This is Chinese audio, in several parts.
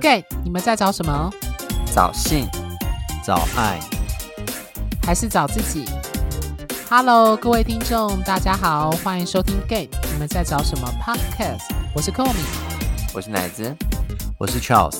Gay，你们在找什么？找性，找爱，还是找自己？Hello，各位听众，大家好，欢迎收听 Gay，你们在找什么 Podcast？我是 Komi，我是奶子，我是 Charles。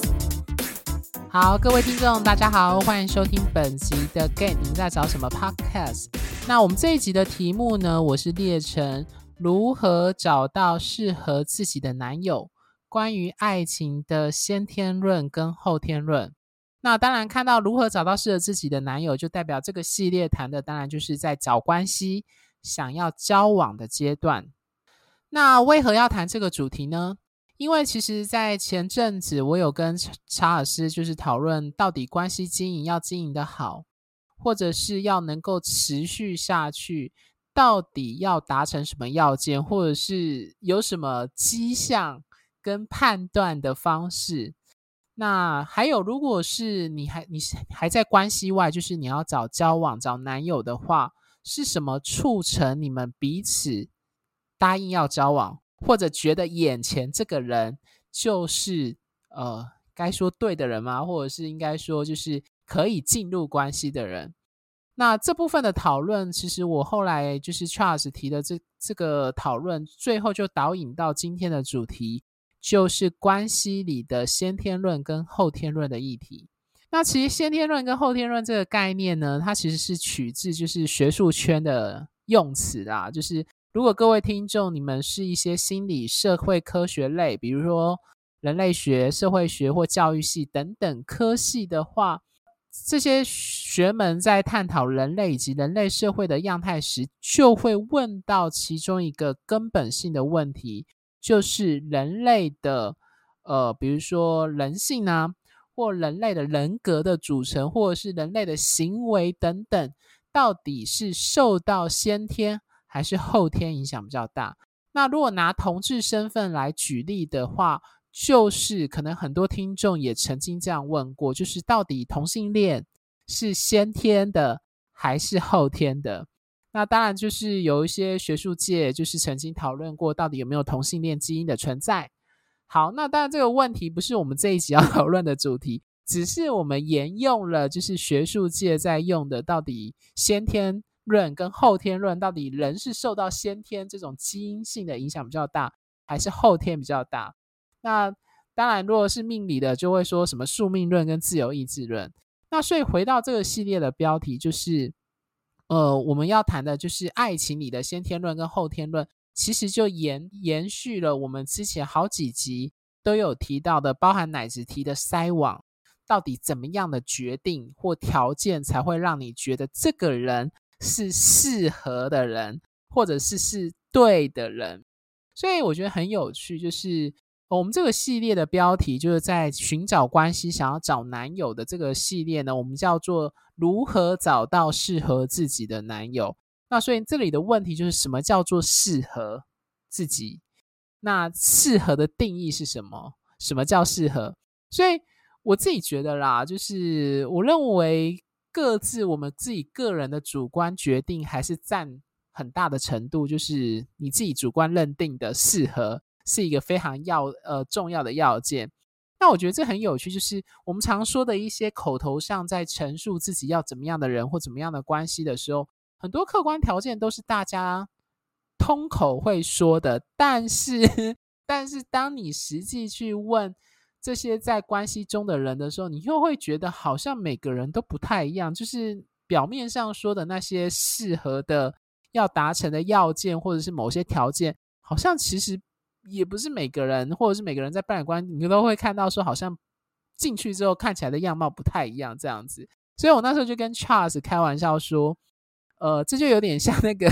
好，各位听众，大家好，欢迎收听本集的 Gay，你们在找什么 Podcast？那我们这一集的题目呢，我是列成如何找到适合自己的男友。关于爱情的先天论跟后天论，那当然看到如何找到适合自己的男友，就代表这个系列谈的当然就是在找关系、想要交往的阶段。那为何要谈这个主题呢？因为其实，在前阵子我有跟查尔斯就是讨论，到底关系经营要经营得好，或者是要能够持续下去，到底要达成什么要件，或者是有什么迹象。跟判断的方式，那还有，如果是你还你还在关系外，就是你要找交往找男友的话，是什么促成你们彼此答应要交往，或者觉得眼前这个人就是呃该说对的人吗？或者是应该说就是可以进入关系的人？那这部分的讨论，其实我后来就是 Charles 提的这这个讨论，最后就导引到今天的主题。就是关系里的先天论跟后天论的议题。那其实先天论跟后天论这个概念呢，它其实是取自就是学术圈的用词啦。就是如果各位听众你们是一些心理、社会科学类，比如说人类学、社会学或教育系等等科系的话，这些学门在探讨人类以及人类社会的样态时，就会问到其中一个根本性的问题。就是人类的，呃，比如说人性啊，或人类的人格的组成，或者是人类的行为等等，到底是受到先天还是后天影响比较大？那如果拿同志身份来举例的话，就是可能很多听众也曾经这样问过，就是到底同性恋是先天的还是后天的？那当然就是有一些学术界就是曾经讨论过，到底有没有同性恋基因的存在。好，那当然这个问题不是我们这一集要 讨论的主题，只是我们沿用了就是学术界在用的，到底先天论跟后天论，到底人是受到先天这种基因性的影响比较大，还是后天比较大？那当然，如果是命理的，就会说什么宿命论跟自由意志论。那所以回到这个系列的标题就是。呃，我们要谈的就是爱情里的先天论跟后天论，其实就延延续了我们之前好几集都有提到的，包含奶子提的筛网，到底怎么样的决定或条件才会让你觉得这个人是适合的人，或者是是对的人？所以我觉得很有趣，就是。我们这个系列的标题就是在寻找关系、想要找男友的这个系列呢，我们叫做如何找到适合自己的男友。那所以这里的问题就是什么叫做适合自己？那适合的定义是什么？什么叫适合？所以我自己觉得啦，就是我认为各自我们自己个人的主观决定还是占很大的程度，就是你自己主观认定的适合。是一个非常要呃重要的要件。那我觉得这很有趣，就是我们常说的一些口头上在陈述自己要怎么样的人或怎么样的关系的时候，很多客观条件都是大家通口会说的，但是 但是当你实际去问这些在关系中的人的时候，你又会觉得好像每个人都不太一样，就是表面上说的那些适合的要达成的要件或者是某些条件，好像其实。也不是每个人，或者是每个人在伴侣关系，你都会看到说，好像进去之后看起来的样貌不太一样这样子。所以我那时候就跟 Charles 开玩笑说，呃，这就有点像那个，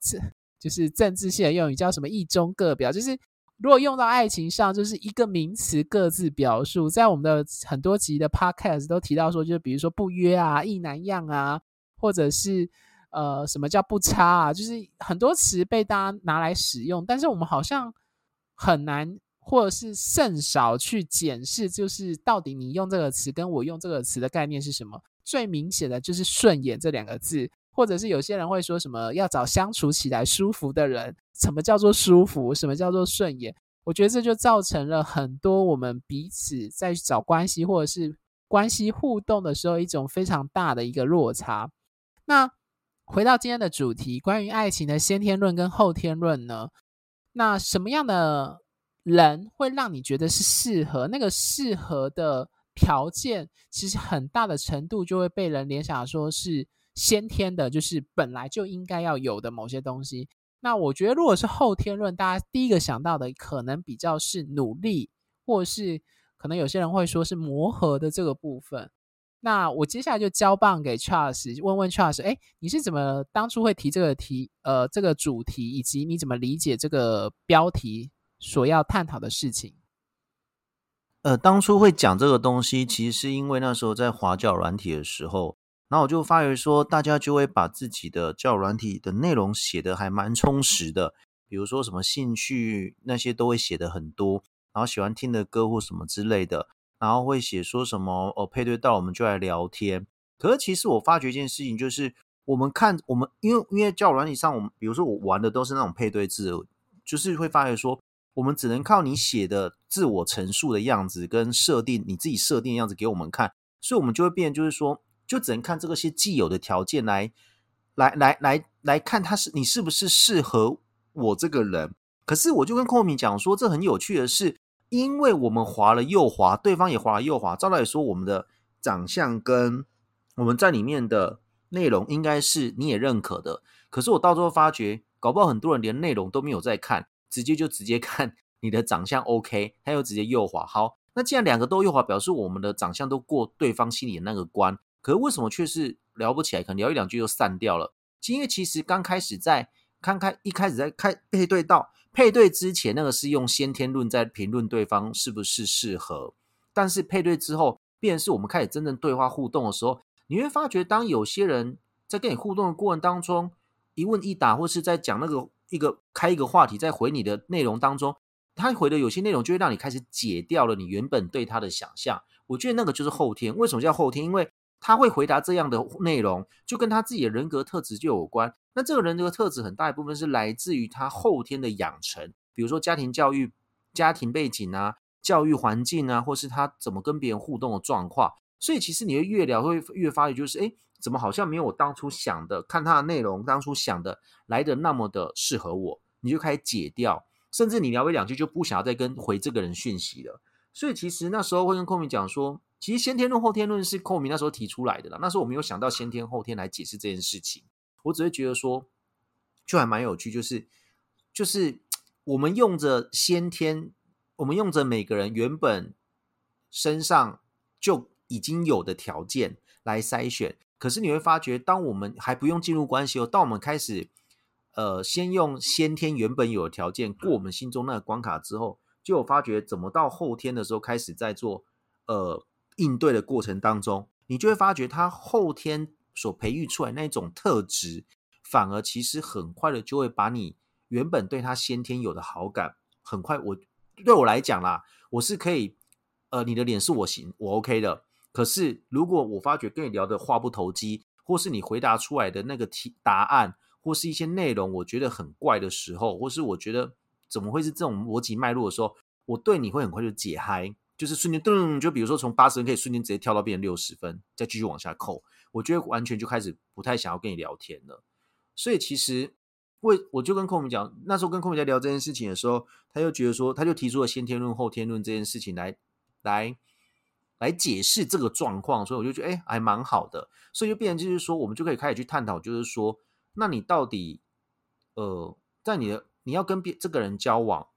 这就是政治系的用语，叫什么“一中各表”。就是如果用到爱情上，就是一个名词各自表述。在我们的很多集的 Podcast 都提到说，就比如说不约啊、意难样啊，或者是。呃，什么叫不差啊？就是很多词被大家拿来使用，但是我们好像很难，或者是甚少去检视，就是到底你用这个词跟我用这个词的概念是什么？最明显的就是顺眼这两个字，或者是有些人会说什么要找相处起来舒服的人，什么叫做舒服？什么叫做顺眼？我觉得这就造成了很多我们彼此在找关系或者是关系互动的时候一种非常大的一个落差。那回到今天的主题，关于爱情的先天论跟后天论呢？那什么样的人会让你觉得是适合？那个适合的条件，其实很大的程度就会被人联想说是先天的，就是本来就应该要有的某些东西。那我觉得，如果是后天论，大家第一个想到的可能比较是努力，或是可能有些人会说是磨合的这个部分。那我接下来就交棒给 Charles，问问 Charles，哎，你是怎么当初会提这个题，呃，这个主题，以及你怎么理解这个标题所要探讨的事情？呃，当初会讲这个东西，其实是因为那时候在滑交友软体的时候。然后我就发觉说，大家就会把自己的教软体的内容写得还蛮充实的，比如说什么兴趣那些都会写得很多，然后喜欢听的歌或什么之类的，然后会写说什么哦，配对到我们就来聊天。可是其实我发觉一件事情，就是我们看我们因为因为交友软体上，我们比如说我玩的都是那种配对制，就是会发觉说，我们只能靠你写的自我陈述的样子跟设定你自己设定的样子给我们看，所以我们就会变，就是说。就只能看这个些既有的条件来，来，来，来，来看他是你是不是适合我这个人。可是我就跟寇明讲说，这很有趣的是，因为我们滑了又滑，对方也滑了又滑，照道理说，我们的长相跟我们在里面的内容应该是你也认可的。可是我到最后发觉，搞不好很多人连内容都没有在看，直接就直接 看你的长相 OK，他又直接右滑。好，那既然两个都右滑，表示我们的长相都过对方心里的那个关。可是为什么却是聊不起来？可能聊一两句就散掉了。因为其实刚开始在看看一开始在开配对到配对之前，那个是用先天论在评论对方是不是适合。但是配对之后，便是我们开始真正对话互动的时候，你会发觉，当有些人在跟你互动的过程当中，一问一答，或是在讲那个一个开一个话题，在回你的内容当中，他回的有些内容就会让你开始解掉了你原本对他的想象。我觉得那个就是后天。为什么叫后天？因为他会回答这样的内容，就跟他自己的人格特质就有关。那这个人格特质很大一部分是来自于他后天的养成，比如说家庭教育、家庭背景啊、教育环境啊，或是他怎么跟别人互动的状况。所以其实你会越聊会越发觉，就是诶，怎么好像没有我当初想的，看他的内容当初想的来的那么的适合我，你就开始解掉，甚至你聊一两句就不想要再跟回这个人讯息了。所以其实那时候会跟空明讲说。其实先天论、后天论是寇明那时候提出来的啦。那时候我没有想到先天后天来解释这件事情，我只会觉得说，就还蛮有趣，就是就是我们用着先天，我们用着每个人原本身上就已经有的条件来筛选。可是你会发觉，当我们还不用进入关系哦，当我们开始呃，先用先天原本有的条件过我们心中那个关卡之后，就有发觉怎么到后天的时候开始在做呃。应对的过程当中，你就会发觉他后天所培育出来那种特质，反而其实很快的就会把你原本对他先天有的好感，很快我对我来讲啦，我是可以，呃，你的脸是我行，我 OK 的。可是如果我发觉跟你聊的话不投机，或是你回答出来的那个题答案，或是一些内容，我觉得很怪的时候，或是我觉得怎么会是这种逻辑脉络的时候，我对你会很快就解嗨。就是瞬间噔，就比如说从八十分可以瞬间直接跳到变成六十分，再继续往下扣，我觉得完全就开始不太想要跟你聊天了。所以其实为我就跟空明讲，那时候跟空明在聊这件事情的时候，他就觉得说，他就提出了先天论、后天论这件事情来来来解释这个状况，所以我就觉得哎，还蛮好的。所以就变成就是说，我们就可以开始去探讨，就是说，那你到底呃，在你的你要跟别这个人交往。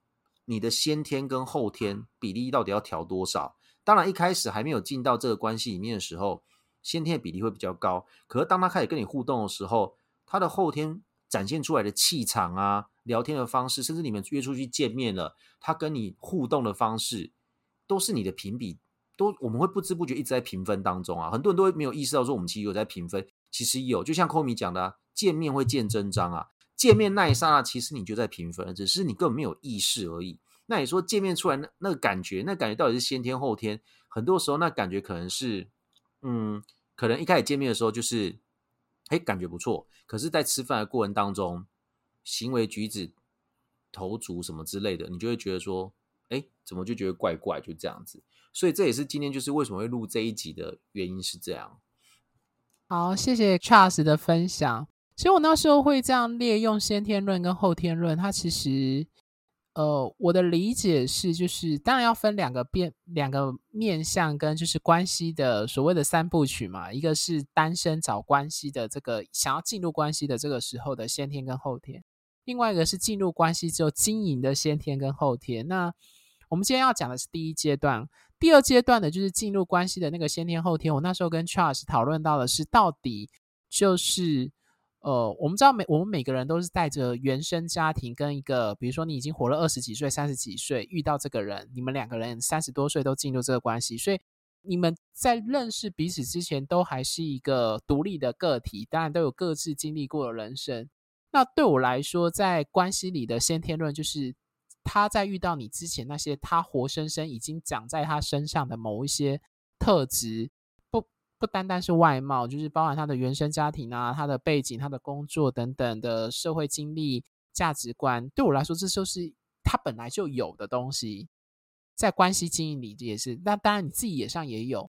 你的先天跟后天比例到底要调多少？当然，一开始还没有进到这个关系里面的时候，先天的比例会比较高。可是当他开始跟你互动的时候，他的后天展现出来的气场啊、聊天的方式，甚至你们约出去见面了，他跟你互动的方式，都是你的评比，都我们会不知不觉一直在评分当中啊。很多人都会没有意识到说，我们其实有在评分，其实有。就像 Komi 讲的啊，见面会见真章啊。见面那一刹那，其实你就在评分，只是你根本没有意识而已。那你说见面出来那那个感觉，那感觉到底是先天后天？很多时候那感觉可能是，嗯，可能一开始见面的时候就是，哎，感觉不错。可是，在吃饭的过程当中，行为举止头足什么之类的，你就会觉得说，哎，怎么就觉得怪怪，就这样子。所以这也是今天就是为什么会录这一集的原因是这样。好，谢谢 Charles 的分享。其实我那时候会这样列用先天论跟后天论，它其实。呃，我的理解是，就是当然要分两个变两个面向跟就是关系的所谓的三部曲嘛，一个是单身找关系的这个想要进入关系的这个时候的先天跟后天，另外一个是进入关系之后经营的先天跟后天。那我们今天要讲的是第一阶段，第二阶段的就是进入关系的那个先天后天。我那时候跟 Charles 讨论到的是，到底就是。呃，我们知道每我们每个人都是带着原生家庭跟一个，比如说你已经活了二十几岁、三十几岁，遇到这个人，你们两个人三十多岁都进入这个关系，所以你们在认识彼此之前都还是一个独立的个体，当然都有各自经历过的人生。那对我来说，在关系里的先天论就是他在遇到你之前，那些他活生生已经长在他身上的某一些特质。不单单是外貌，就是包含他的原生家庭啊、他的背景、他的工作等等的社会经历、价值观。对我来说，这就是他本来就有的东西，在关系经营里也是。那当然，你自己也上也有。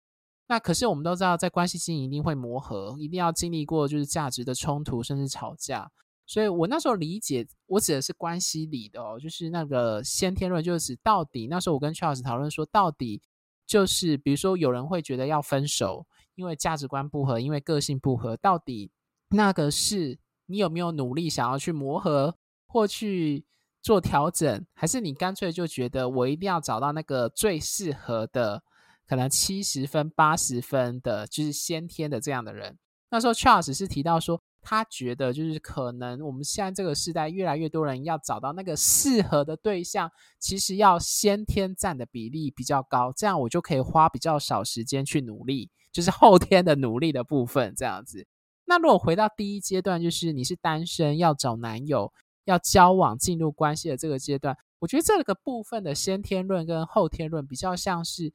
那可是我们都知道，在关系经营一定会磨合，一定要经历过就是价值的冲突，甚至吵架。所以我那时候理解，我指的是关系里的哦，就是那个先天论，就是指到底那时候我跟 Charles 讨论说，到底就是比如说有人会觉得要分手。因为价值观不合，因为个性不合，到底那个是你有没有努力想要去磨合或去做调整，还是你干脆就觉得我一定要找到那个最适合的，可能七十分、八十分的，就是先天的这样的人？那时候 Charles 是提到说，他觉得就是可能我们现在这个时代越来越多人要找到那个适合的对象，其实要先天占的比例比较高，这样我就可以花比较少时间去努力。就是后天的努力的部分，这样子。那如果回到第一阶段，就是你是单身要找男友、要交往、进入关系的这个阶段，我觉得这个部分的先天论跟后天论比较像是，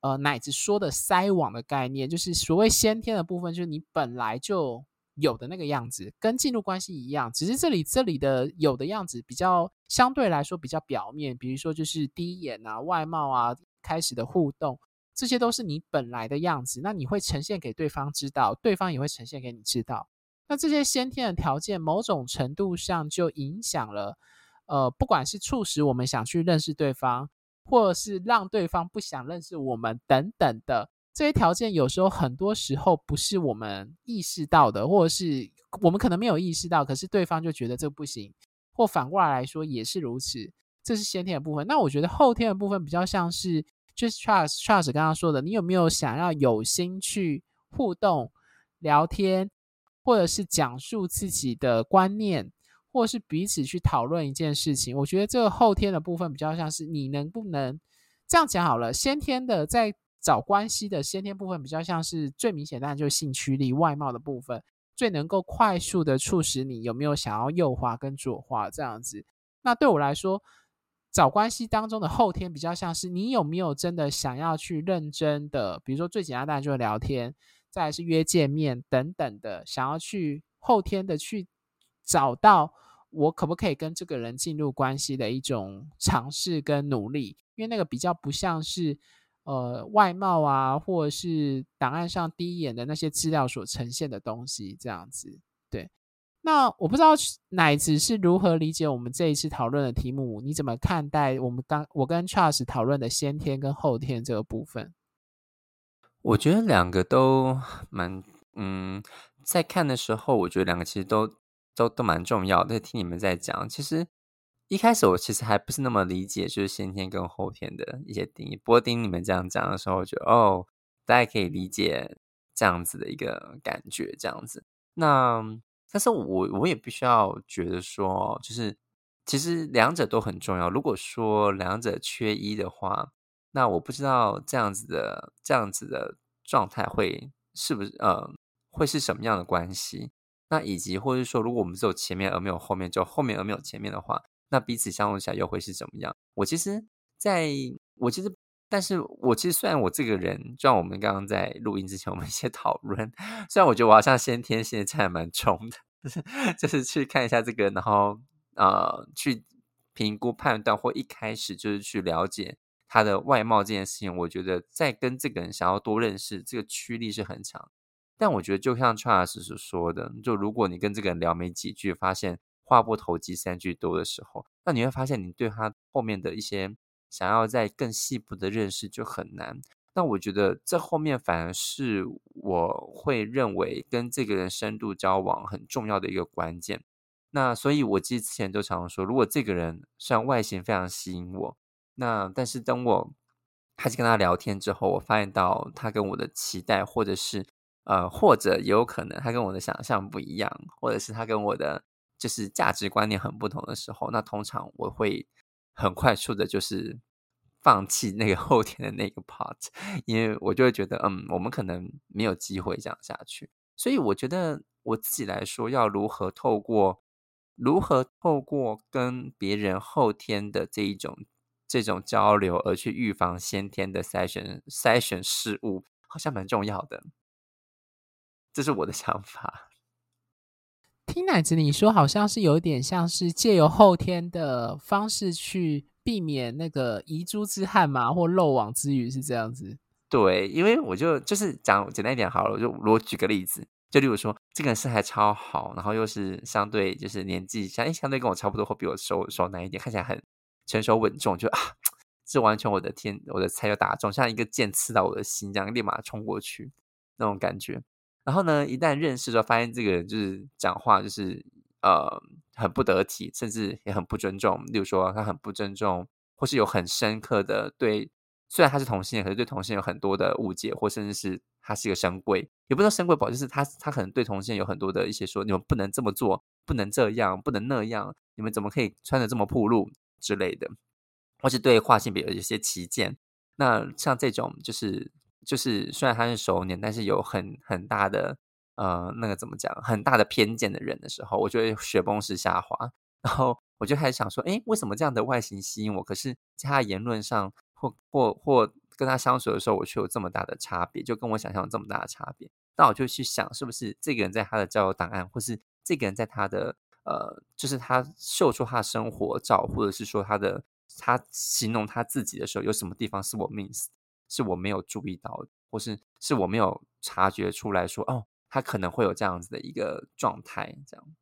呃，乃至说的筛网的概念，就是所谓先天的部分，就是你本来就有的那个样子，跟进入关系一样，只是这里这里的有的样子比较相对来说比较表面，比如说就是第一眼啊、外貌啊、开始的互动。这些都是你本来的样子，那你会呈现给对方知道，对方也会呈现给你知道。那这些先天的条件，某种程度上就影响了，呃，不管是促使我们想去认识对方，或者是让对方不想认识我们等等的这些条件，有时候很多时候不是我们意识到的，或者是我们可能没有意识到，可是对方就觉得这不行，或反过来来说也是如此。这是先天的部分。那我觉得后天的部分比较像是。就是 Charles Charles 刚刚说的，你有没有想要有心去互动、聊天，或者是讲述自己的观念，或者是彼此去讨论一件事情？我觉得这个后天的部分比较像是你能不能这样讲好了。先天的在找关系的先天部分比较像是最明显，当然就是性驱力、外貌的部分，最能够快速的促使你有没有想要右滑跟左滑这样子。那对我来说。找关系当中的后天比较像是你有没有真的想要去认真的，比如说最简单当然就是聊天，再来是约见面等等的，想要去后天的去找到我可不可以跟这个人进入关系的一种尝试跟努力，因为那个比较不像是呃外貌啊，或者是档案上第一眼的那些资料所呈现的东西这样子，对。那我不知道奶子是如何理解我们这一次讨论的题目？你怎么看待我们刚我跟 Charles 讨论的先天跟后天这个部分？我觉得两个都蛮嗯，在看的时候，我觉得两个其实都都都蛮重要的。听你们在讲，其实一开始我其实还不是那么理解，就是先天跟后天的一些定义。不过听你们这样讲的时候，我觉得哦，大家可以理解这样子的一个感觉，这样子。那。但是我我也必须要觉得说，就是其实两者都很重要。如果说两者缺一的话，那我不知道这样子的这样子的状态会是不是呃会是什么样的关系？那以及或者说，如果我们只有前面而没有后面，就后面而没有前面的话，那彼此相处起来又会是怎么样？我其实在我其实。但是我其实虽然我这个人，就像我们刚刚在录音之前我们一些讨论，虽然我觉得我好像先天现在还蛮冲的，就是就是去看一下这个，然后呃去评估判断或一开始就是去了解他的外貌这件事情，我觉得在跟这个人想要多认识，这个驱力是很强。但我觉得就像 Charles 所说的，就如果你跟这个人聊没几句，发现话不投机三句多的时候，那你会发现你对他后面的一些想要再更细部的认识就很难。那我觉得这后面反而是我会认为跟这个人深度交往很重要的一个关键。那所以，我记得之前都常常说，如果这个人虽然外形非常吸引我，那但是等我开始跟他聊天之后，我发现到他跟我的期待，或者是呃，或者也有可能他跟我的想象不一样，或者是他跟我的就是价值观念很不同的时候，那通常我会很快速的，就是。放弃那个 后天的那个 part，因为我就会觉得，嗯，我们可能没有机会这样下去。所以我觉得我自己来说，要如何透过如何透过跟别人后天的这一种这种交流，而去预防先天的筛选筛选事物，好像蛮重要的。这是我的 想法。听奶子你说，好像是有点像是借由后天的方式去。避免那个遗珠之憾嘛，或漏网之鱼是这样子。对，因为我就就是讲简单一点好了，我就我举个例子，就例如说，这个人身材超好，然后又是相对就是年纪相相对跟我差不多，或比我熟熟男一点，看起来很成熟稳重，就啊，这完全我的天，我的菜就打中，像一个箭刺到我的心这样，立马冲过去那种感觉。然后呢，一旦认识之后，发现这个人就是讲话就是呃。很不得体，甚至也很不尊重。例如说，他很不尊重，或是有很深刻的对，虽然他是同性恋，可是对同性有很多的误解，或甚至是他是一个深柜，也不知道深柜不，就是他他可能对同性有很多的一些说，你们不能这么做，不能这样，不能那样，你们怎么可以穿的这么暴露之类的，或是对跨性别有一些歧见。那像这种，就是就是虽然他是熟年，但是有很很大的。呃，那个怎么讲？很大的偏见的人的时候，我就会雪崩式下滑。然后我就开始想说，诶，为什么这样的外形吸引我？可是在他言论上，或或或跟他相处的时候，我却有这么大的差别，就跟我想象有这么大的差别。那我就去想，是不是这个人在他的交友档案，或是这个人在他的呃，就是他秀出他的生活照，或者是说他的他形容他自己的时候，有什么地方是我 miss，是我没有注意到，或是是我没有察觉出来说，哦。他可能会有这样子的一个状态，这样。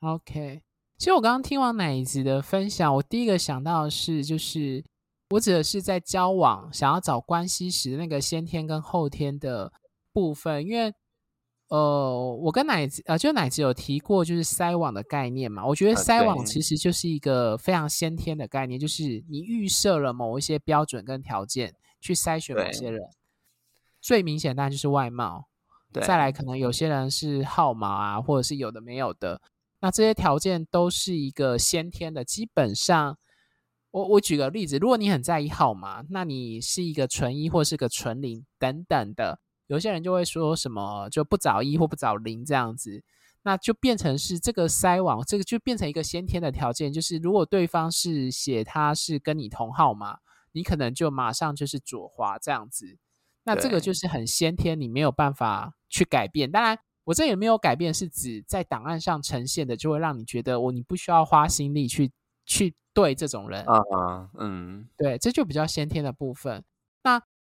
OK，其实我刚刚听完奶子的分享，我第一个想到的是，就是我指的是在交往、想要找关系时那个先天跟后天的部分，因为呃，我跟奶子呃，就奶子有提过，就是筛网的概念嘛。我觉得筛网其实就是一个非常先天的概念，就是你预设了某一些标准跟条件去筛选某些人，最明显当然就是外貌。再来，可能有些人是号码啊，或者是有的没有的。那这些条件都是一个先天的。基本上，我我举个例子，如果你很在意号码，那你是一个纯一或是个纯零等等的。有些人就会说什么就不找一或不找零这样子，那就变成是这个筛网，这个就变成一个先天的条件。就是如果对方是写他是跟你同号码，你可能就马上就是左滑这样子。那这个就是很先天，你没有办法去改变。当然，我这也没有改变，是指在档案上呈现的，就会让你觉得我你不需要花心力去去对这种人。啊啊，嗯，对，这就比较先天的部分。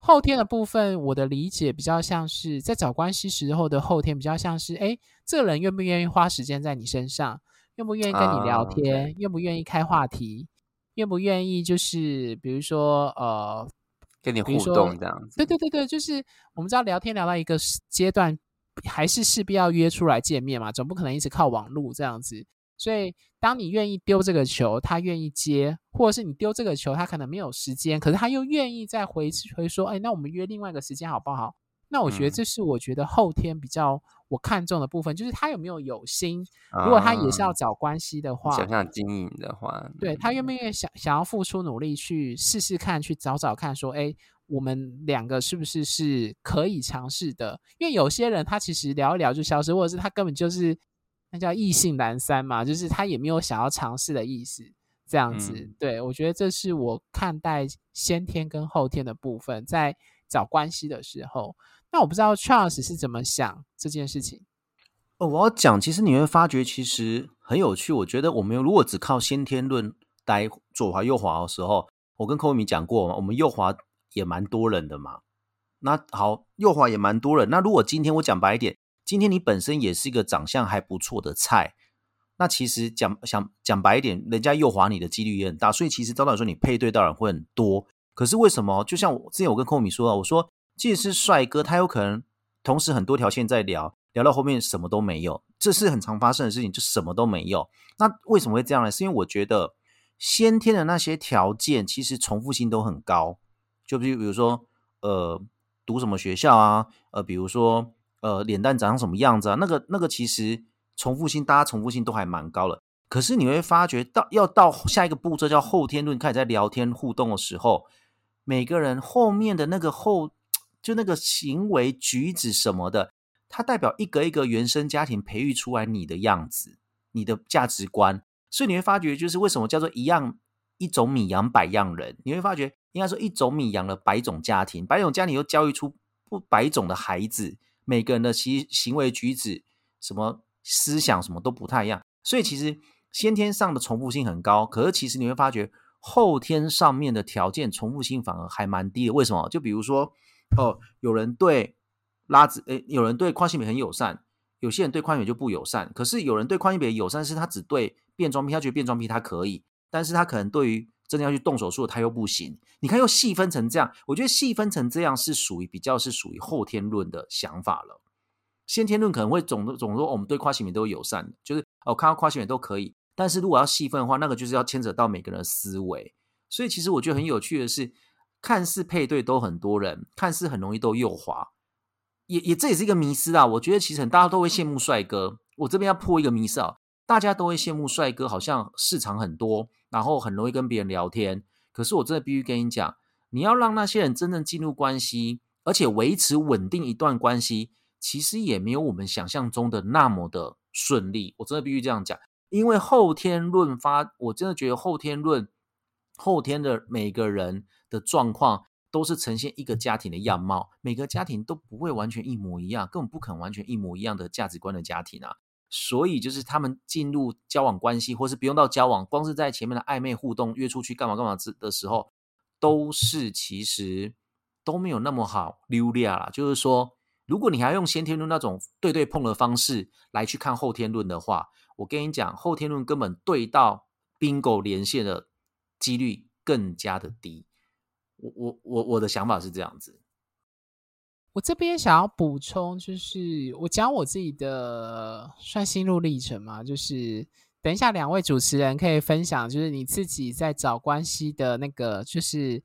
那后天的部分，我的理解比较像是在找关系时候的后天，比较像是，哎，这个人愿不愿意花时间在你身上，愿不愿意跟你聊天，愿不愿意开话题，愿不愿意就是比如说呃。跟你互动这样子，对对对对，就是我们知道聊天聊到一个阶段，还是势必要约出来见面嘛，总不可能一直靠网络这样子。所以，当你愿意丢这个球，他愿意接，或者是你丢这个球，他可能没有时间，可是他又愿意再回回说，哎，那我们约另外一个时间好不好？那我觉得这是我觉得后天比较我看重的部分，嗯、就是他有没有有心。如果他也是要找关系的话，想想经营的话，对，他愿不愿意想想要付出努力去试试看，去找找看，说，哎，我们两个是不是是可以尝试的？因为有些人他其实聊一聊就消失，或者是他根本就是那叫意兴阑珊嘛，就是他也没有想要尝试的意思，这样子。嗯、对，我觉得这是我看待先天跟后天的部分，在找关系的时候。那我不知道 Charles 是怎么想这件事情。哦，我要讲，其实你会发觉，其实很有趣。我觉得我们如果只靠先天论待左滑右滑的时候，我跟寇米讲过嘛，我们右滑也蛮多人的嘛。那好，右滑也蛮多人。那如果今天我讲白一点，今天你本身也是一个长相还不错的菜，那其实讲想讲白一点，人家右滑你的几率也很大。所以其实照道理说，你配对到人会很多。可是为什么？就像我之前我跟寇米说啊，我说即使是帅哥，他有可能同时很多条线在聊，聊到后面什么都没有，这是很常发生的事情，就什么都没有。那为什么会这样呢？是因为我觉得先天的那些条件其实重复性都很高，就比如比如说呃。读什么学校啊？呃，比如说，呃，脸蛋长什么样子啊？那个那个其实重复性，大家重复性都还蛮高的。可是你会发觉到，要到下一个步骤叫后天论，开始在聊天互动的时候，每个人后面的那个后，就那个行为举止什么的，它代表一个一个原生家庭培育出来你的样子，你的价值观。所以你会发觉，就是为什么叫做一样一种米养百样人？你会发觉。应该说，一种米养了百种家庭，百种家庭又教育出不百种的孩子，每个人的其行为举止、什么思想什么都不太一样。所以其实先天上的重复性很高，可是其实你会发觉后天上面的条件重复性反而还蛮低的。为什么？就比如说，哦，有人对拉子，诶，有人对宽性别很友善，有些人对宽性别就不友善。可是有人对宽性别友善，是他只对变装癖，他觉得变装癖他可以，但是他可能对于真的要去动手术，他又不行。你看，又细分成这样，我觉得细分成这样是属于比较是属于后天论的想法了。先天论可能会总总说我们对跨性别都友善，就是哦看到跨性别都可以。但是如果要细分的话，那个就是要牵扯到每个人的思维。所以其实我觉得很有趣的是，看似配对都很多人，看似很容易都右滑，也也这也是一个迷思啊。我觉得其实大家都会羡慕帅哥。我这边要破一个迷思啊，大家都会羡慕帅哥，好像市场很多。然后很容易跟别人聊天，可是我真的必须跟你讲，你要让那些人真正进入关系，而且维持稳定一段关系，其实也没有我们想象中的那么的顺利。我真的必须这样讲，因为后天论发，我真的觉得后天论，后天的每个人的状况都是呈现一个家庭的样貌，每个家庭都不会完全一模一样，根本不可能完全一模一样的价值观的家庭啊。所以就是他们进入交往关系，或是不用到交往，光是在前面的暧昧互动、约出去干嘛干嘛之的时候，都是其实都没有那么好溜利啦。就是说，如果你还用先天论那种对对碰的方式来去看后天论的话，我跟你讲，后天论根本对到 bingo 连线的几率更加的低。我我我我的想法是这样子。我这边想要补充，就是我讲我自己的算心路历程嘛，就是等一下两位主持人可以分享，就是你自己在找关系的那个，就是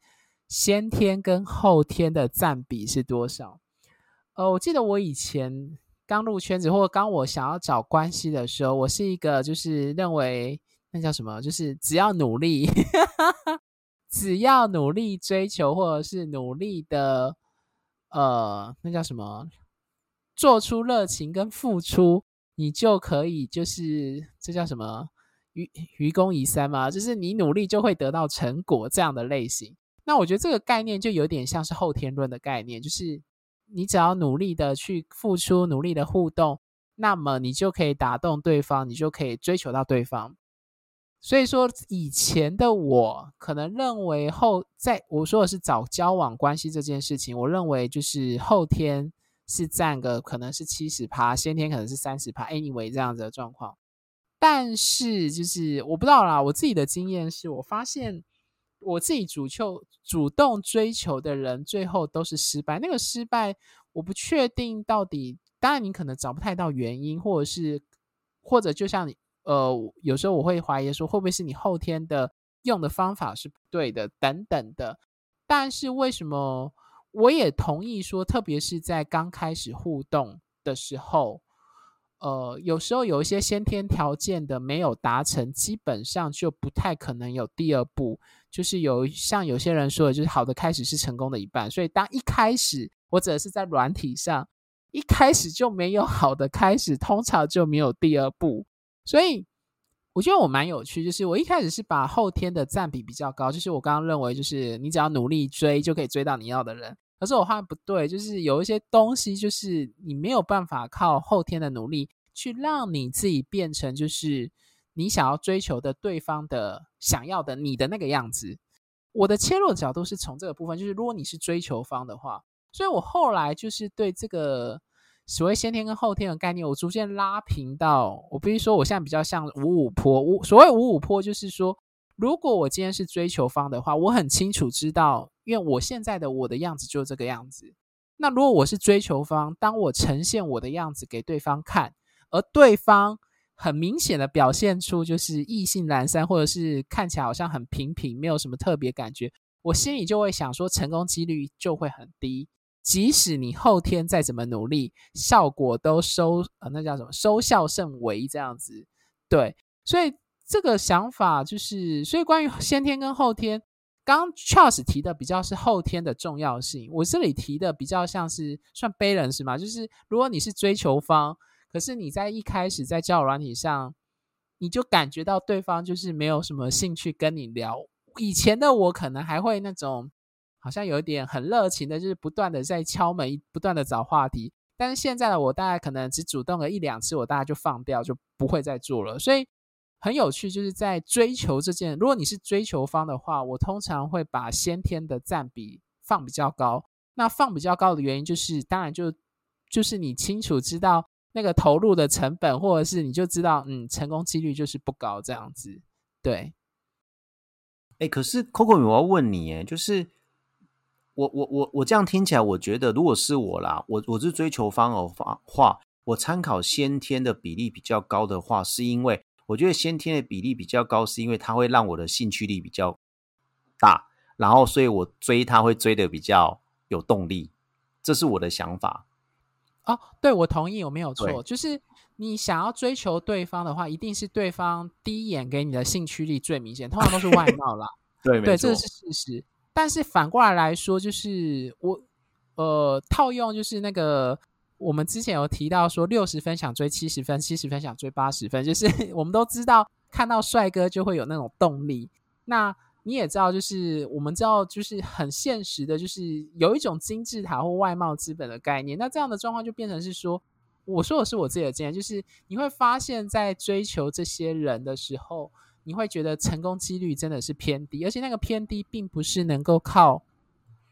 先天跟后天的占比是多少？呃，我记得我以前刚入圈子，或者刚我想要找关系的时候，我是一个就是认为那叫什么，就是只要努力，只要努力追求，或者是努力的。呃，那叫什么？做出热情跟付出，你就可以，就是这叫什么？愚愚公移山嘛，就是你努力就会得到成果这样的类型。那我觉得这个概念就有点像是后天论的概念，就是你只要努力的去付出，努力的互动，那么你就可以打动对方，你就可以追求到对方。所以说，以前的我可能认为后，在我说的是找交往关系这件事情，我认为就是后天是占个可能是七十趴，先天可能是三十趴，anyway 这样子的状况。但是就是我不知道啦，我自己的经验是我发现我自己主求主动追求的人，最后都是失败。那个失败，我不确定到底，当然你可能找不太到原因，或者是或者就像你。呃，有时候我会怀疑说，会不会是你后天的用的方法是不对的，等等的。但是为什么我也同意说，特别是在刚开始互动的时候，呃，有时候有一些先天条件的没有达成，基本上就不太可能有第二步。就是有像有些人说的，就是好的开始是成功的一半。所以当一开始，或者是在软体上一开始就没有好的开始，通常就没有第二步。所以我觉得我蛮有趣，就是我一开始是把后天的占比比较高，就是我刚刚认为，就是你只要努力追就可以追到你要的人。可是我发现不对，就是有一些东西，就是你没有办法靠后天的努力去让你自己变成就是你想要追求的对方的想要的你的那个样子。我的切入角度是从这个部分，就是如果你是追求方的话，所以我后来就是对这个所谓先天跟后天的概念，我逐渐拉平到，我必须说，我现在比较像五五坡。五所谓五五坡，就是说，如果我今天是追求方的话，我很清楚知道，因为我现在的我的样子就是这个样子。那如果我是追求方，当我呈现我的样子给对方看，而对方很明显的表现出就是意兴阑珊，或者是看起来好像很平平，没有什么特别感觉，我心里就会想说，成功几率就会很低。即使你后天再怎么努力，效果都收呃，那叫什么？收效甚微这样子。对，所以这个想法就是，所以关于先天跟后天，刚 Charles 提的比较是后天的重要性，我这里提的比较像是算 balance 嘛，就是如果你是追求方。可是你在一开始在交友软体上，你就感觉到对方就是没有什么兴趣跟你聊。以前的我可能还会那种，好像有一点很热情的，就是不断的在敲门，不断的找话题。但是现在的我大概可能只主动了一两次，我大概就放掉，就不会再做了。所以很有趣，就是在追求这件，如果你是追求方的话，我通常会把先天的占比放比较高。那放比较高的原因就是，当然就就是你清楚知道。那个投入的成本，或者是你就知道，嗯，成功几率就是不高这样子，对。哎，可是 Coco 米，我要问你，哎，就是我我我我这样听起来，我觉得如果是我啦，我我是追求方的话，我参考先天的比例比较高的话，是因为我觉得先天的比例比较高，是因为它会让我的兴趣力比较大，然后所以我追他会追的比较有动力，这是我的想法。哦，对，我同意，我没有错。就是你想要追求对方的话，一定是对方第一眼给你的兴趣力最明显，通常都是外貌啦。对，对，这是事实。但是反过来来说，就是我呃套用，就是那个我们之前有提到说，六十分想追七十分，七十分想追八十分，就是 我们都知道，看到帅哥就会有那种动力。那你也知道，就是我们知道，就是很现实的，就是有一种金字塔或外貌资本的概念。那这样的状况就变成是说，我说的是我自己的经验，就是你会发现在追求这些人的时候，你会觉得成功几率真的是偏低，而且那个偏低并不是能够靠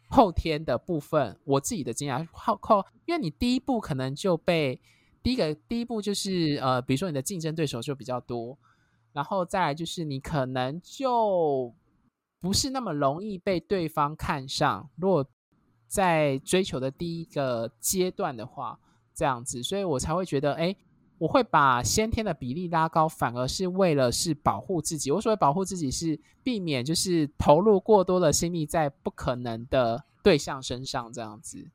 后天的部分。我自己的经验靠靠，因为你第一步可能就被第一个第一步就是呃，比如说你的竞争对手就比较多，然后再来就是你可能就。不是那么容易被对方看上。如果在追求的第一个阶段的话，这样子，所以我才会觉得，哎，我会把先天的比例拉高，反而是为了是保护自己。我所谓保护自己，是避免就是投入过多的心力在不可能的对象身上，这样子。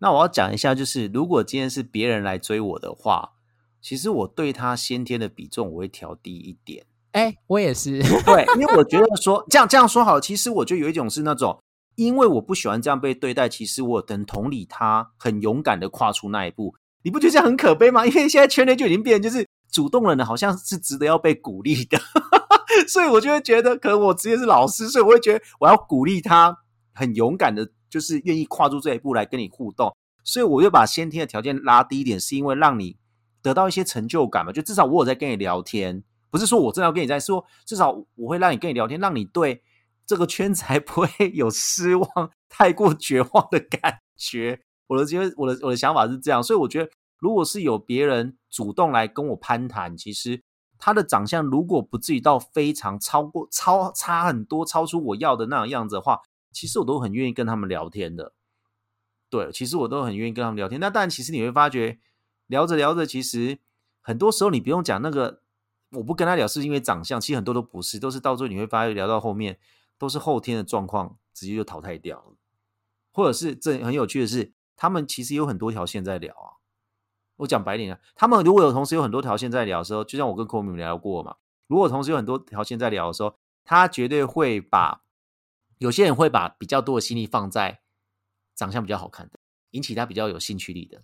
那我要讲一下，就是如果今天是别人来追我的话，其实我对他先天的比重我会调低一点。哎，我也是，对，因为我觉得说这样这样说好，其实我就有一种是那种，因为我不喜欢这样被对待，其实我等同理他，很勇敢的跨出那一步，你不觉得这样很可悲吗？因为现在圈内就已经变就是主动的人，好像是值得要被鼓励的，所以我就会觉得，可能我职业是老师，所以我会觉得我要鼓励他，很勇敢的，就是愿意跨出这一步来跟你互动，所以我就把先天的条件拉低一点，是因为让你得到一些成就感嘛，就至少我有在跟你聊天。不是说我真的要跟你在说，至少我会让你跟你聊天，让你对这个圈子不会有失望、太过绝望的感觉。我的觉得，我的我的想法是这样，所以我觉得，如果是有别人主动来跟我攀谈，其实他的长相如果不至于到非常超过、超差很多、超出我要的那种样子的话，其实我都很愿意跟他们聊天的。对，其实我都很愿意跟他们聊天。那但，其实你会发觉，聊着聊着，其实很多时候你不用讲那个。我不跟他聊是因为长相，其实很多都不是，都是到最后你会发现聊到后面都是后天的状况，直接就淘汰掉了，或者是这很有趣的是，他们其实有很多条线在聊啊。我讲白点啊，他们如果有同时有很多条线在聊的时候，就像我跟 Komi 聊过嘛，如果同时有很多条线在聊的时候，他绝对会把有些人会把比较多的心力放在长相比较好看的，引起他比较有兴趣力的。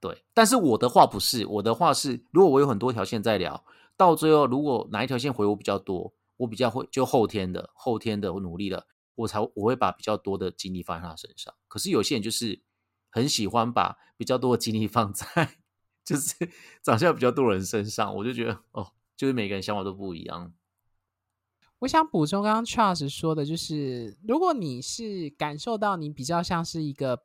对，但是我的话不是，我的话是，如果我有很多条线在聊，到最后如果哪一条线回我比较多，我比较会就后天的后天的我努力了，我才我会把比较多的精力放在他身上。可是有些人就是很喜欢把比较多的精力放在 就是长相比较多人身上，我就觉得哦，就是每个人想法都不一样。我想补充刚刚 Charles 说的，就是如果你是感受到你比较像是一个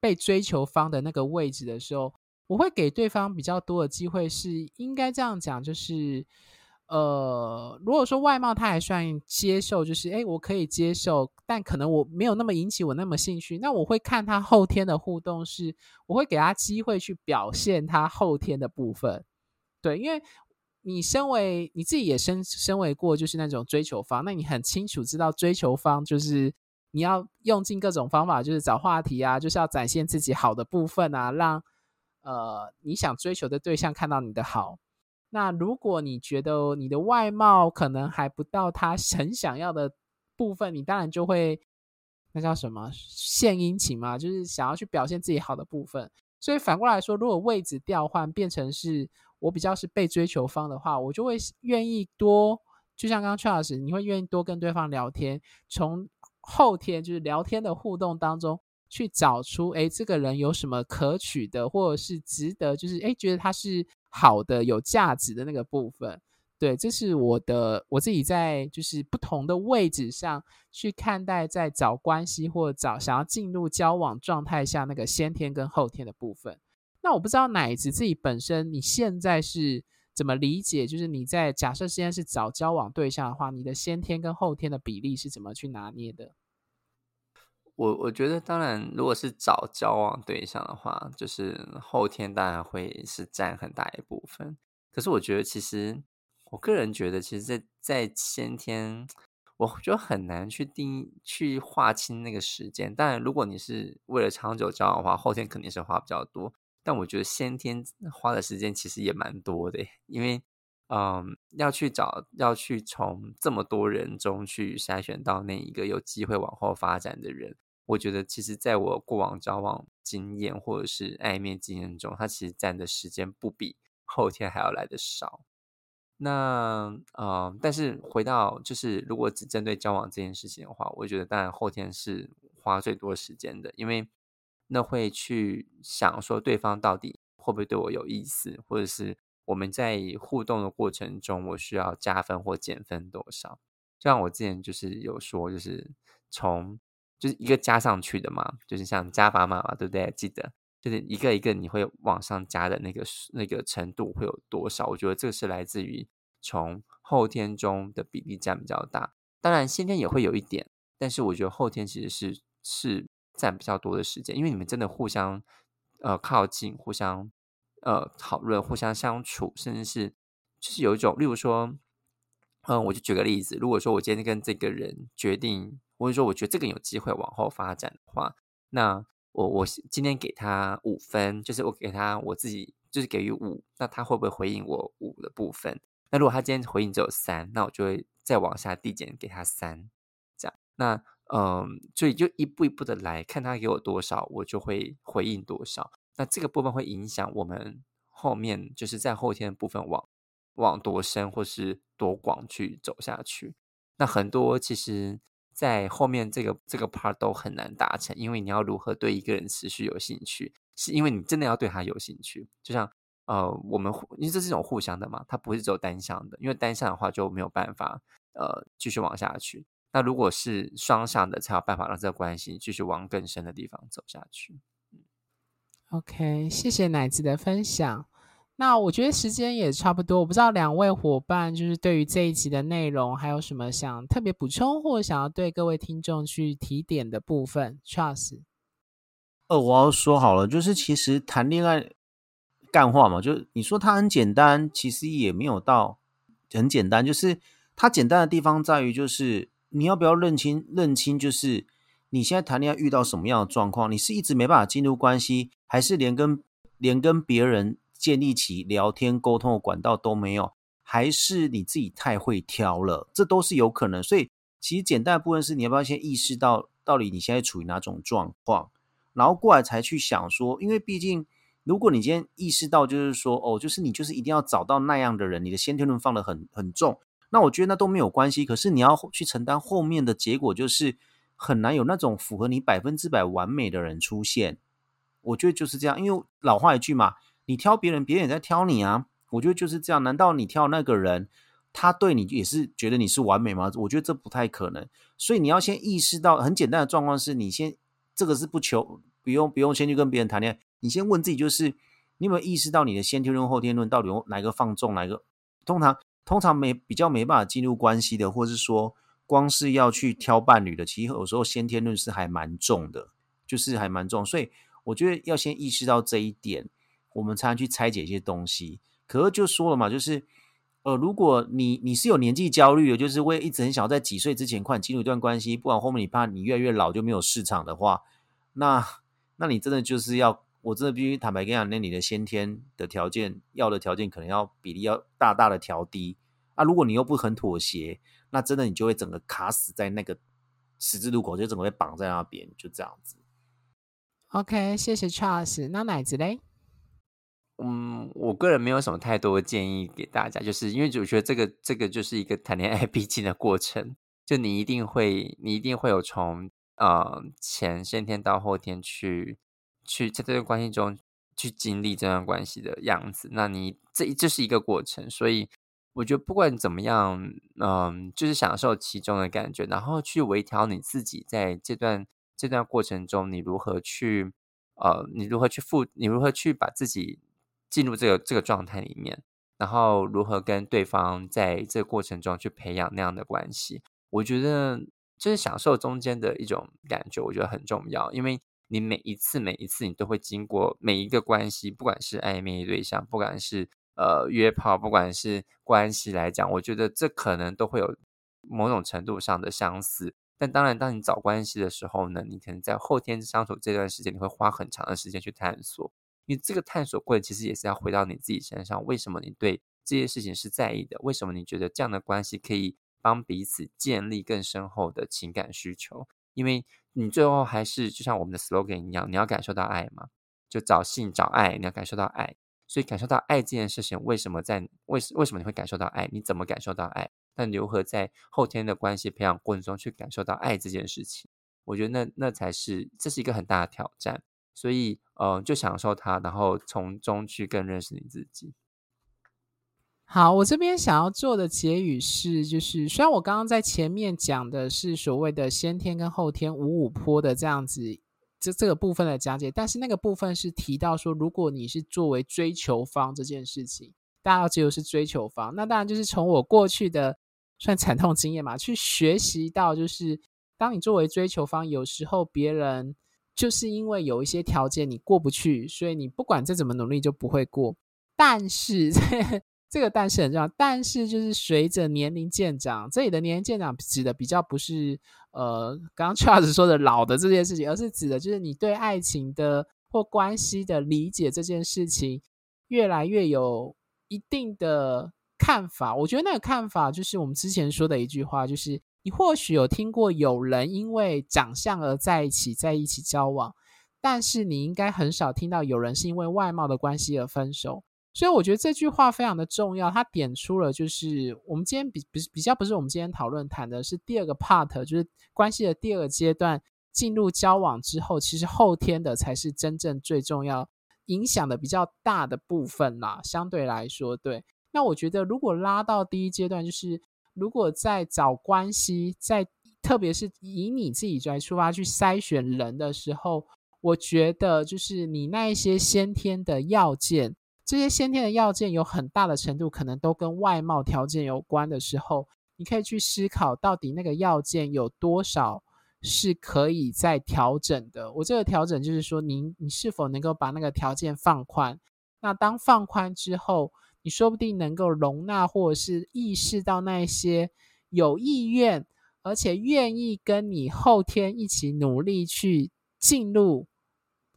被追求方的那个位置的时候，我会给对方比较多的机会，是应该这样讲，就是呃，如果说外貌他还算接受，就是诶，我可以接受，但可能我没有那么引起我那么兴趣，那我会看他后天的互动是，我会给他机会去表现他后天的部分，对，因为。你身为你自己也身身为过就是那种追求方，那你很清楚知道追求方就是你要用尽各种方法，就是找话题啊，就是要展现自己好的部分啊，让呃你想追求的对象看到你的好。那如果你觉得你的外貌可能还不到他很想要的部分，你当然就会那叫什么献殷勤嘛，就是想要去表现自己好的部分。所以反过来说，如果位置调换变成是。我比较是被追求方的话，我就会愿意多，就像刚刚崔老师，你会愿意多跟对方聊天，从后天就是聊天的互动当中去找出，哎，这个人有什么可取的，或者是值得，就是哎，觉得他是好的、有价值的那个部分。对，这是我的我自己在就是不同的位置上去看待，在找关系或找想要进入交往状态下那个先天跟后天的部分。那我不知道奶子自己本身你现在是怎么理解？就是你在假设现在是找交往对象的话，你的先天跟后天的比例是怎么去拿捏的？我我觉得，当然，如果是找交往对象的话，就是后天当然会是占很大一部分。可是我觉得，其实我个人觉得，其实在，在先天，我觉得很难去定去划清那个时间。当然，如果你是为了长久交往的话，后天肯定是花比较多。但我觉得先天花的时间其实也蛮多的，因为，嗯，要去找，要去从这么多人中去筛选到那一个有机会往后发展的人，我觉得其实在我过往交往经验或者是暧昧经验中，他其实占的时间不比后天还要来得少。那，嗯，但是回到就是，如果只针对交往这件事情的话，我觉得当然后天是花最多时间的，因为。那会去想说对方到底会不会对我有意思，或者是我们在互动的过程中，我需要加分或减分多少？就像我之前就是有说，就是从就是一个加上去的嘛，就是像加法码嘛，对不对？记得就是一个一个你会往上加的那个那个程度会有多少？我觉得这个是来自于从后天中的比例占比较大，当然先天也会有一点，但是我觉得后天其实是是。占比较多的时间，因为你们真的互相呃靠近，互相呃讨论，互相相处，甚至是就是有一种，例如说，嗯、我就举个例子，如果说我今天跟这个人决定，或者说我觉得这个有机会往后发展的话，那我我今天给他五分，就是我给他我自己就是给予五，那他会不会回应我五的部分？那如果他今天回应只有三，那我就会再往下递减给他三，这样那。嗯，所以就一步一步的来看他给我多少，我就会回应多少。那这个部分会影响我们后面就是在后天的部分往往多深或是多广去走下去。那很多其实，在后面这个这个 part 都很难达成，因为你要如何对一个人持续有兴趣，是因为你真的要对他有兴趣。就像呃，我们因为这是一种互相的嘛，它不是只有单向的，因为单向的话就没有办法呃继续往下去。那如果是双向的，才有办法让这个关系继续往更深的地方走下去。嗯 OK，谢谢奶子的分享。那我觉得时间也差不多，我不知道两位伙伴就是对于这一集的内容还有什么想特别补充，或者想要对各位听众去提点的部分。Charles，呃，我要说好了，就是其实谈恋爱干话嘛，就你说它很简单，其实也没有到很简单，就是它简单的地方在于就是。你要不要认清？认清就是你现在谈恋爱遇到什么样的状况？你是一直没办法进入关系，还是连跟连跟别人建立起聊天沟通的管道都没有？还是你自己太会挑了？这都是有可能。所以其实简单的部分是，你要不要先意识到到底你现在处于哪种状况，然后过来才去想说，因为毕竟如果你今天意识到就是说，哦，就是你就是一定要找到那样的人，你的先天论放的很很重。那我觉得那都没有关系，可是你要去承担后面的结果，就是很难有那种符合你百分之百完美的人出现。我觉得就是这样，因为老话一句嘛，你挑别人，别人也在挑你啊。我觉得就是这样。难道你挑那个人，他对你也是觉得你是完美吗？我觉得这不太可能。所以你要先意识到，很简单的状况是你先这个是不求，不用不用先去跟别人谈恋爱。你先问自己，就是你有没有意识到你的先天论、后天论到底用哪个放纵，哪个通常通常没比较没办法进入关系的，或是说光是要去挑伴侣的，其实有时候先天论是还蛮重的，就是还蛮重。所以我觉得要先意识到这一点，我们才能去拆解一些东西。可是就说了嘛，就是呃，如果你你是有年纪焦虑的，就是我也一直很想要在几岁之前快进入一段关系，不然后面你怕你越来越老就没有市场的话，那那你真的就是要。我真的必须坦白跟你讲，那你的先天的条件，要的条件可能要比例要大大的调低啊！如果你又不很妥协，那真的你就会整个卡死在那个十字路口，就整个被绑在那边，就这样子。OK，谢谢 Charles。那奶子嘞？嗯，我个人没有什么太多的建议给大家，就是因为我觉得这个这个就是一个谈恋爱必经的过程，就你一定会，你一定会有从呃前先天到后天去。去在这段关系中去经历这段关系的样子，那你这这是一个过程，所以我觉得不管怎么样，嗯，就是享受其中的感觉，然后去微调你自己在这段这段过程中，你如何去呃，你如何去付，你如何去把自己进入这个这个状态里面，然后如何跟对方在这个过程中去培养那样的关系，我觉得就是享受中间的一种感觉，我觉得很重要，因为。你每一次每一次，你都会经过每一个关系，不管是暧昧对象，不管是呃约炮，不管是关系来讲，我觉得这可能都会有某种程度上的相似。但当然，当你找关系的时候呢，你可能在后天相处这段时间，你会花很长的时间去探索。因为这个探索过程其实也是要回到你自己身上，为什么你对这些事情是在意的？为什么你觉得这样的关系可以帮彼此建立更深厚的情感需求？因为你最后还是就像我们的 slogan 一样，你要感受到爱嘛，就找性找爱，你要感受到爱。所以感受到爱这件事情，为什么在为为什么你会感受到爱？你怎么感受到爱？那如何在后天的关系培养过程中去感受到爱这件事情？我觉得那那才是这是一个很大的挑战。所以呃，就享受它，然后从中去更认识你自己。好，我这边想要做的结语是，就是虽然我刚刚在前面讲的是所谓的先天跟后天五五坡的这样子，这这个部分的讲解，但是那个部分是提到说，如果你是作为追求方这件事情，大家要记住是追求方，那当然就是从我过去的算惨痛经验嘛，去学习到，就是当你作为追求方，有时候别人就是因为有一些条件你过不去，所以你不管再怎么努力就不会过，但是。这个但是很重要，但是就是随着年龄渐长，这里的年龄渐长指的比较不是呃，刚刚 Charles 说的老的这件事情，而是指的就是你对爱情的或关系的理解这件事情越来越有一定的看法。我觉得那个看法就是我们之前说的一句话，就是你或许有听过有人因为长相而在一起，在一起交往，但是你应该很少听到有人是因为外貌的关系而分手。所以我觉得这句话非常的重要，它点出了就是我们今天比比比较不是我们今天讨论谈的是第二个 part，就是关系的第二个阶段，进入交往之后，其实后天的才是真正最重要、影响的比较大的部分啦。相对来说，对。那我觉得如果拉到第一阶段，就是如果在找关系，在特别是以你自己来出发去筛选人的时候，我觉得就是你那一些先天的要件。这些先天的要件有很大的程度可能都跟外貌条件有关的时候，你可以去思考到底那个要件有多少是可以再调整的。我这个调整就是说，您你是否能够把那个条件放宽？那当放宽之后，你说不定能够容纳或者是意识到那些有意愿而且愿意跟你后天一起努力去进入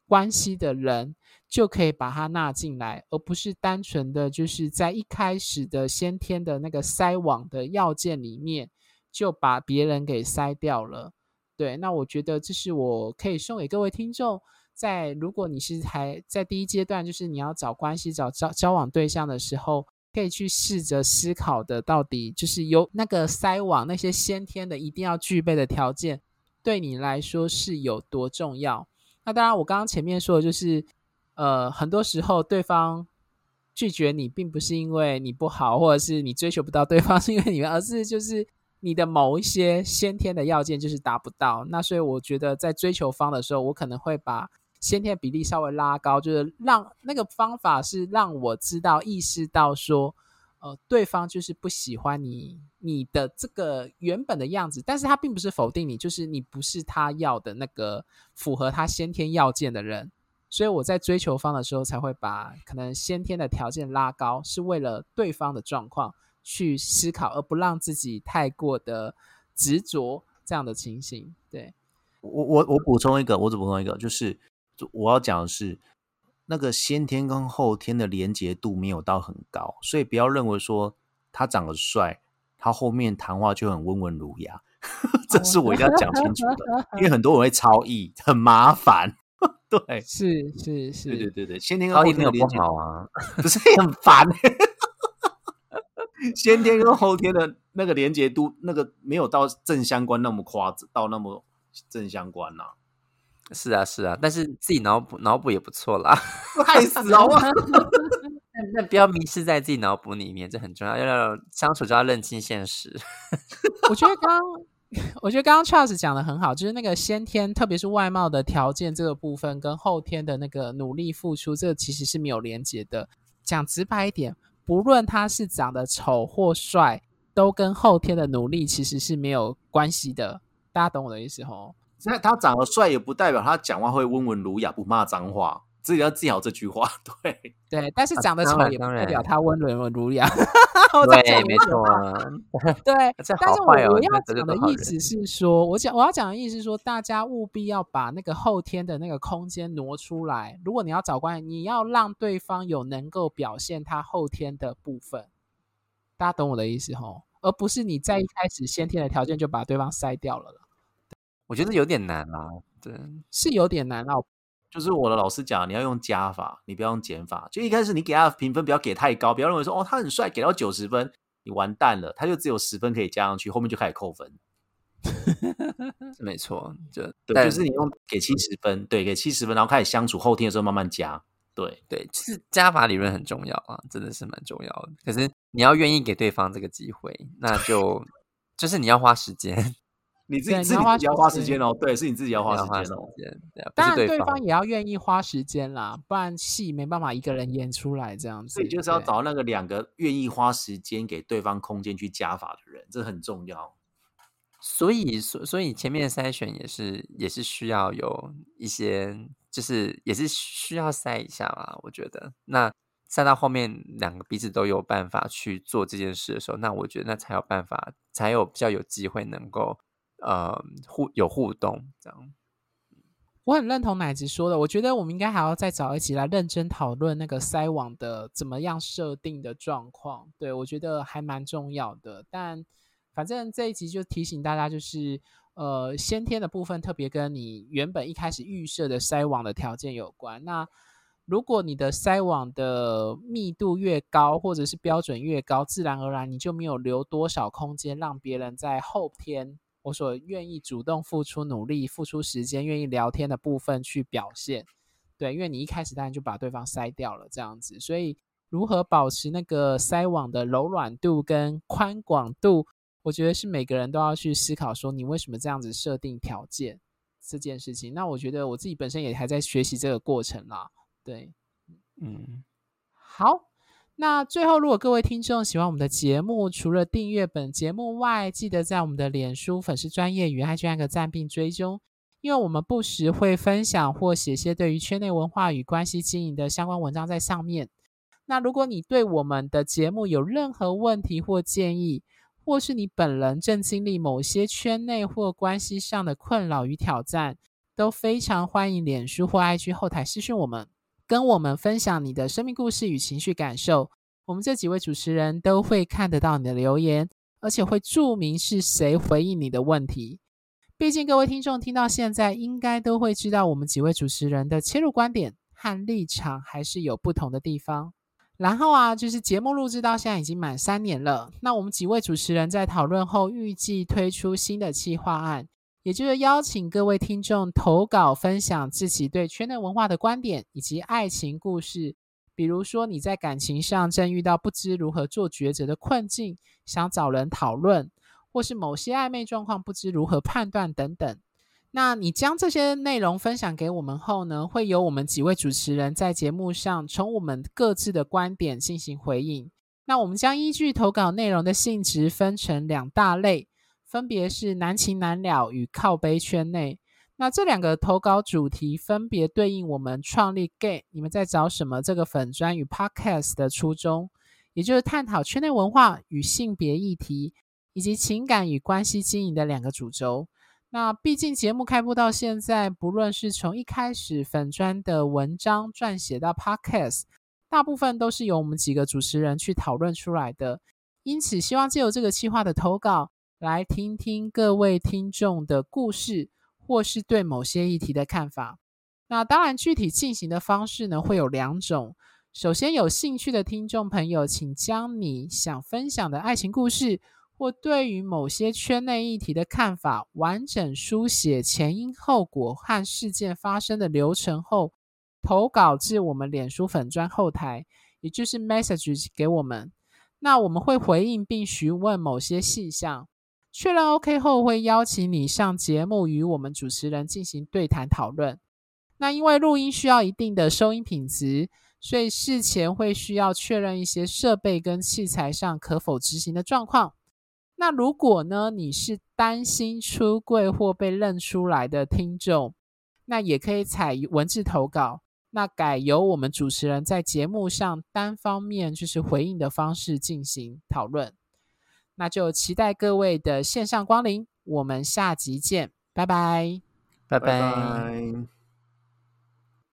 关系的人。就可以把它纳进来，而不是单纯的就是在一开始的先天的那个筛网的要件里面就把别人给筛掉了。对，那我觉得这是我可以送给各位听众，在如果你是还在第一阶段，就是你要找关系、找交交往对象的时候，可以去试着思考的，到底就是有那个筛网那些先天的一定要具备的条件，对你来说是有多重要。那当然，我刚刚前面说的就是。呃，很多时候对方拒绝你，并不是因为你不好，或者是你追求不到对方 是因为你们，而是就是你的某一些先天的要件就是达不到。那所以我觉得在追求方的时候，我可能会把先天比例稍微拉高，就是让那个方法是让我知道意识到说。呃，对方就是不喜欢你，你的这个原本的样子，但是他并不是否定你，就是你不是他要的那个符合他先天要件的人，所以我在追求方的时候才会把可能先天的条件拉高，是为了对方的状况去思考，而不让自己太过的执着这样的情形。对，我我我补充一个，我只补充一个，就是我要讲的是。那个先天跟后天的连结度没有到很高，所以不要认为说他长得帅，他后面谈话就很温文儒雅，这是我一定要讲清楚的，因为很多人会超译，很麻烦。对，是是是，对对对对，先天跟后天的连结不好啊，不是很烦。先天跟后天的那个连结度，那个没有到正相关那么夸张，到那么正相关呐、啊。是啊，是啊，但是自己脑补脑补也不错啦，害死 了！那不要迷失在自己脑补里面，这很重要。要相处就要认清现实。我觉得刚刚，我觉得刚刚 Charles 讲的很好，就是那个先天，特别是外貌的条件这个部分，跟后天的那个努力付出，这个其实是没有连接的。讲直白一点，不论他是长得丑或帅，都跟后天的努力其实是没有关系的。大家懂我的意思吼？那他长得帅也不代表他讲话会温文儒雅，不骂脏话。自己要记好这句话。对对，但是长得丑也不代表他温文儒雅。对，没错。对，但是我我要讲的意思是说，我讲我要讲的意思是说，大家务必要把那个后天的那个空间挪出来。如果你要找关系，你要让对方有能够表现他后天的部分。大家懂我的意思吼？而不是你在一开始先天的条件就把对方筛掉了。我觉得有点难啊，对，是有点难啊。就是我的老师讲，你要用加法，你不要用减法。就一开始你给他评分不要给太高，不要认为说哦他很帅，给到九十分，你完蛋了，他就只有十分可以加上去，后面就开始扣分。没错，就对，就是你用给七十分，对，给七十分，然后开始相处，后天的时候慢慢加。对对，其实加法理论很重要啊，真的是蛮重要的。可是你要愿意给对方这个机会，那就就是你要花时间。你自己自己要花时间哦，对，是你自己要花时间哦。当然，对方也要愿意花时间啦，不然戏没办法一个人演出来这样子。所以就是要找那个两个愿意花时间给对方空间去加法的人，这很重要。所以，所所以前面的筛选也是也是需要有一些，就是也是需要筛一下啦。我觉得，那筛到后面两个彼此都有办法去做这件事的时候，那我觉得那才有办法，才有比较有机会能够。呃，互有互动这样，我很认同奶子说的。我觉得我们应该还要再找一集来认真讨论那个筛网的怎么样设定的状况。对，我觉得还蛮重要的。但反正这一集就提醒大家，就是呃，先天的部分特别跟你原本一开始预设的筛网的条件有关。那如果你的筛网的密度越高，或者是标准越高，自然而然你就没有留多少空间让别人在后天。我所愿意主动付出努力、付出时间、愿意聊天的部分去表现，对，因为你一开始当然就把对方筛掉了，这样子，所以如何保持那个筛网的柔软度跟宽广度，我觉得是每个人都要去思考，说你为什么这样子设定条件这件事情。那我觉得我自己本身也还在学习这个过程啦，对，嗯，好。那最后，如果各位听众喜欢我们的节目，除了订阅本节目外，记得在我们的脸书粉丝专页与 IG 按个赞并追踪，因为我们不时会分享或写些对于圈内文化与关系经营的相关文章在上面。那如果你对我们的节目有任何问题或建议，或是你本人正经历某些圈内或关系上的困扰与挑战，都非常欢迎脸书或 IG 后台私讯我们。跟我们分享你的生命故事与情绪感受，我们这几位主持人都会看得到你的留言，而且会注明是谁回应你的问题。毕竟各位听众听到现在，应该都会知道我们几位主持人的切入观点和立场还是有不同的地方。然后啊，就是节目录制到现在已经满三年了，那我们几位主持人在讨论后，预计推出新的企划案。也就是邀请各位听众投稿分享自己对圈内文化的观点以及爱情故事。比如说你在感情上正遇到不知如何做抉择的困境，想找人讨论，或是某些暧昧状况不知如何判断等等。那你将这些内容分享给我们后呢，会由我们几位主持人在节目上从我们各自的观点进行回应。那我们将依据投稿内容的性质分成两大类。分别是难情难了与靠杯圈内，那这两个投稿主题分别对应我们创立 Gay 你们在找什么这个粉专与 Podcast 的初衷，也就是探讨圈内文化与性别议题，以及情感与关系经营的两个主轴。那毕竟节目开播到现在，不论是从一开始粉专的文章撰写到 Podcast，大部分都是由我们几个主持人去讨论出来的，因此希望借由这个计划的投稿。来听听各位听众的故事，或是对某些议题的看法。那当然，具体进行的方式呢，会有两种。首先，有兴趣的听众朋友，请将你想分享的爱情故事，或对于某些圈内议题的看法，完整书写前因后果和事件发生的流程后，投稿至我们脸书粉砖后台，也就是 message 给我们。那我们会回应并询问某些细项。确认 OK 后，会邀请你上节目与我们主持人进行对谈讨论。那因为录音需要一定的收音品质，所以事前会需要确认一些设备跟器材上可否执行的状况。那如果呢，你是担心出柜或被认出来的听众，那也可以采文字投稿，那改由我们主持人在节目上单方面就是回应的方式进行讨论。那就期待各位的线上光临，我们下集见，拜拜，拜拜。